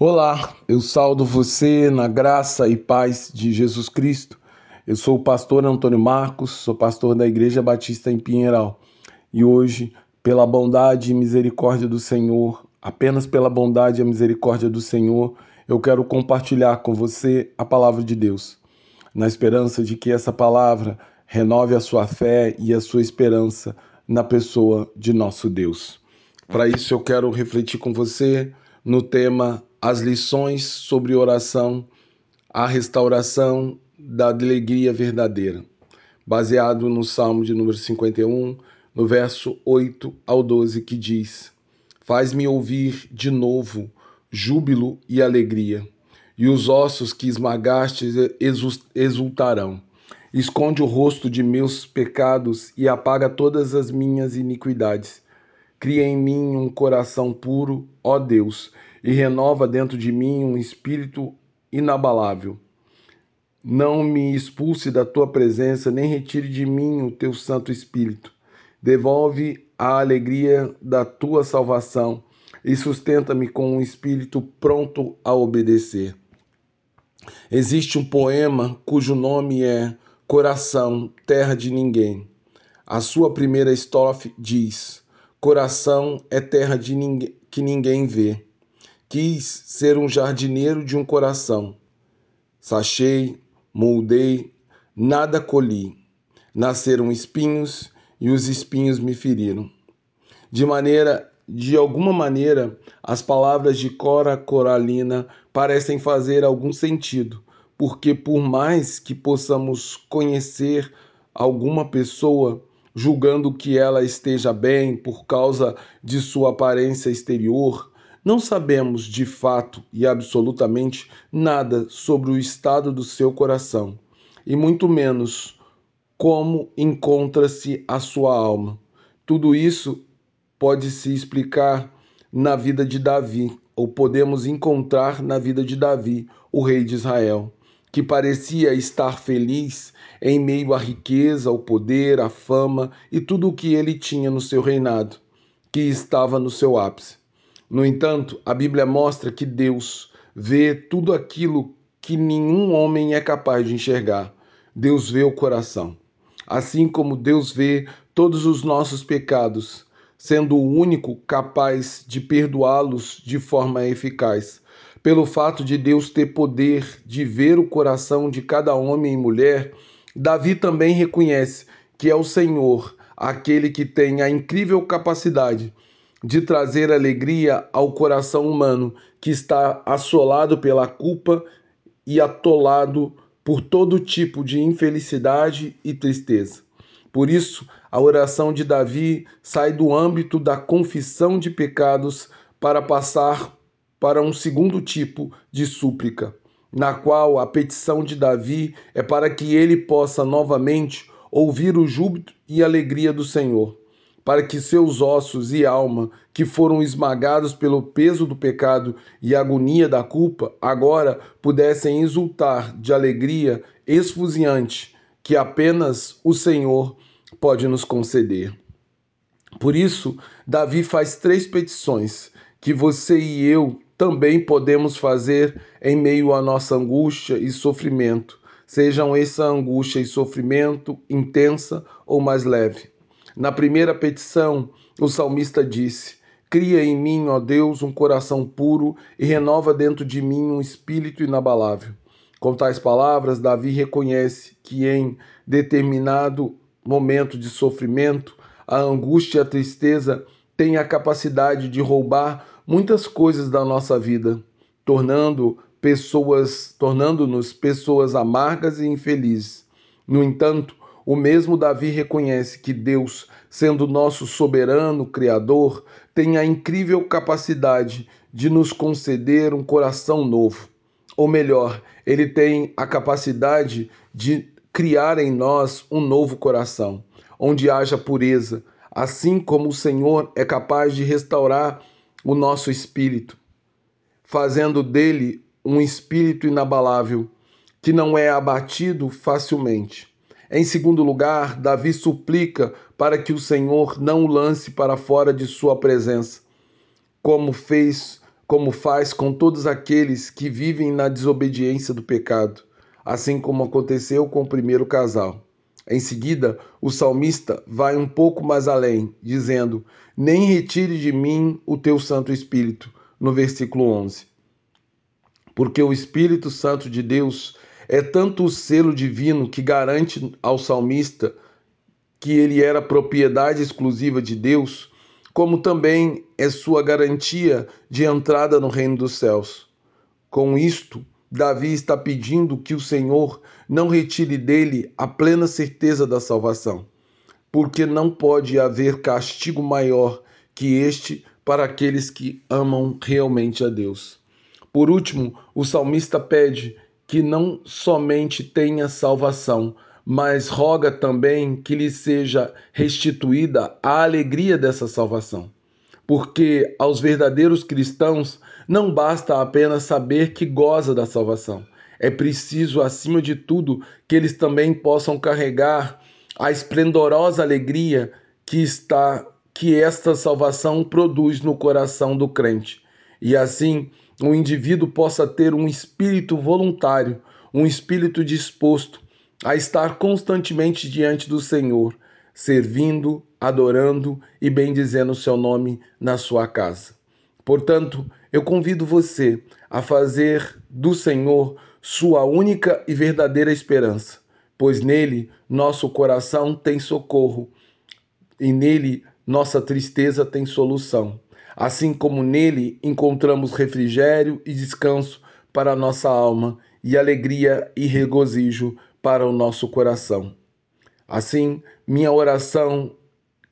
Olá, eu saldo você na graça e paz de Jesus Cristo. Eu sou o pastor Antônio Marcos, sou pastor da Igreja Batista em Pinheiral. E hoje, pela bondade e misericórdia do Senhor, apenas pela bondade e misericórdia do Senhor, eu quero compartilhar com você a palavra de Deus, na esperança de que essa palavra renove a sua fé e a sua esperança na pessoa de nosso Deus. Para isso, eu quero refletir com você no tema as lições sobre oração, a restauração da alegria verdadeira, baseado no Salmo de número 51, no verso 8 ao 12, que diz: Faz-me ouvir de novo júbilo e alegria, e os ossos que esmagastes exultarão. Esconde o rosto de meus pecados e apaga todas as minhas iniquidades. Cria em mim um coração puro, ó Deus, e renova dentro de mim um espírito inabalável. Não me expulse da tua presença, nem retire de mim o teu Santo Espírito. Devolve a alegria da tua salvação e sustenta-me com um espírito pronto a obedecer. Existe um poema cujo nome é Coração, Terra de Ninguém. A sua primeira estrofe diz: Coração é terra de que ninguém vê. Quis ser um jardineiro de um coração. Sachei, moldei, nada colhi. Nasceram espinhos e os espinhos me feriram. De maneira, de alguma maneira, as palavras de Cora Coralina parecem fazer algum sentido, porque por mais que possamos conhecer alguma pessoa, julgando que ela esteja bem por causa de sua aparência exterior, não sabemos de fato e absolutamente nada sobre o estado do seu coração, e muito menos como encontra-se a sua alma. Tudo isso pode se explicar na vida de Davi, ou podemos encontrar na vida de Davi, o rei de Israel, que parecia estar feliz em meio à riqueza, ao poder, à fama e tudo o que ele tinha no seu reinado, que estava no seu ápice. No entanto, a Bíblia mostra que Deus vê tudo aquilo que nenhum homem é capaz de enxergar. Deus vê o coração. Assim como Deus vê todos os nossos pecados, sendo o único capaz de perdoá-los de forma eficaz. Pelo fato de Deus ter poder de ver o coração de cada homem e mulher, Davi também reconhece que é o Senhor aquele que tem a incrível capacidade de trazer alegria ao coração humano que está assolado pela culpa e atolado por todo tipo de infelicidade e tristeza. Por isso, a oração de Davi sai do âmbito da confissão de pecados para passar para um segundo tipo de súplica, na qual a petição de Davi é para que ele possa novamente ouvir o júbilo e alegria do Senhor para que seus ossos e alma, que foram esmagados pelo peso do pecado e agonia da culpa, agora pudessem exultar de alegria esfuziante que apenas o Senhor pode nos conceder. Por isso, Davi faz três petições que você e eu também podemos fazer em meio à nossa angústia e sofrimento, sejam essa angústia e sofrimento intensa ou mais leve. Na primeira petição, o salmista disse: Cria em mim, ó Deus, um coração puro e renova dentro de mim um espírito inabalável. Com tais palavras, Davi reconhece que em determinado momento de sofrimento, a angústia e a tristeza têm a capacidade de roubar muitas coisas da nossa vida, tornando pessoas, tornando-nos pessoas amargas e infelizes. No entanto, o mesmo Davi reconhece que Deus, sendo nosso soberano Criador, tem a incrível capacidade de nos conceder um coração novo. Ou melhor, ele tem a capacidade de criar em nós um novo coração, onde haja pureza, assim como o Senhor é capaz de restaurar o nosso espírito, fazendo dele um espírito inabalável, que não é abatido facilmente. Em segundo lugar, Davi suplica para que o Senhor não o lance para fora de sua presença, como fez como faz com todos aqueles que vivem na desobediência do pecado, assim como aconteceu com o primeiro casal. Em seguida, o salmista vai um pouco mais além, dizendo: Nem retire de mim o teu Santo Espírito, no versículo 11. Porque o Espírito Santo de Deus é tanto o selo divino que garante ao salmista que ele era propriedade exclusiva de Deus, como também é sua garantia de entrada no reino dos céus. Com isto, Davi está pedindo que o Senhor não retire dele a plena certeza da salvação, porque não pode haver castigo maior que este para aqueles que amam realmente a Deus. Por último, o salmista pede que não somente tenha salvação, mas roga também que lhe seja restituída a alegria dessa salvação. Porque aos verdadeiros cristãos não basta apenas saber que goza da salvação. É preciso, acima de tudo, que eles também possam carregar a esplendorosa alegria que está que esta salvação produz no coração do crente. E assim, o indivíduo possa ter um espírito voluntário, um espírito disposto a estar constantemente diante do Senhor, servindo, adorando e bendizendo o seu nome na sua casa. Portanto, eu convido você a fazer do Senhor sua única e verdadeira esperança, pois nele nosso coração tem socorro e nele nossa tristeza tem solução. Assim como nele encontramos refrigério e descanso para a nossa alma e alegria e regozijo para o nosso coração. Assim, minha oração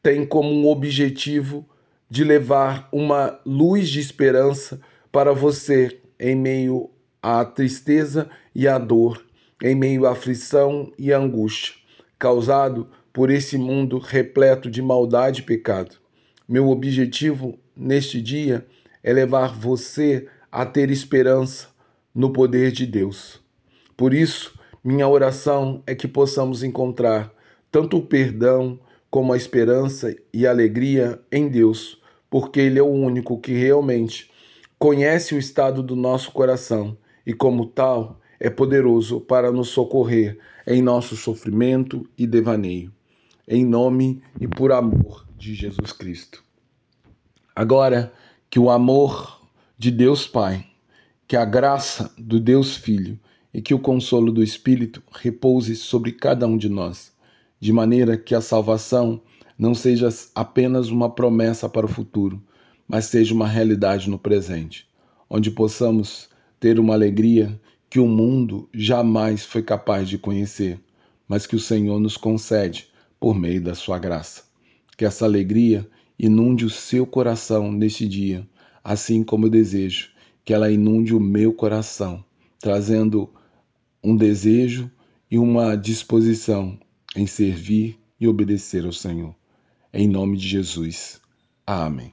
tem como um objetivo de levar uma luz de esperança para você em meio à tristeza e à dor, em meio à aflição e à angústia, causado por esse mundo repleto de maldade e pecado. Meu objetivo neste dia é levar você a ter esperança no poder de Deus. Por isso, minha oração é que possamos encontrar tanto o perdão como a esperança e alegria em Deus, porque Ele é o único que realmente conhece o estado do nosso coração e, como tal, é poderoso para nos socorrer em nosso sofrimento e devaneio. Em nome e por amor de Jesus Cristo. Agora, que o amor de Deus Pai, que a graça do Deus Filho e que o consolo do Espírito repouse sobre cada um de nós, de maneira que a salvação não seja apenas uma promessa para o futuro, mas seja uma realidade no presente, onde possamos ter uma alegria que o mundo jamais foi capaz de conhecer, mas que o Senhor nos concede por meio da sua graça. Que essa alegria inunde o seu coração neste dia, assim como eu desejo que ela inunde o meu coração, trazendo um desejo e uma disposição em servir e obedecer ao Senhor. Em nome de Jesus. Amém.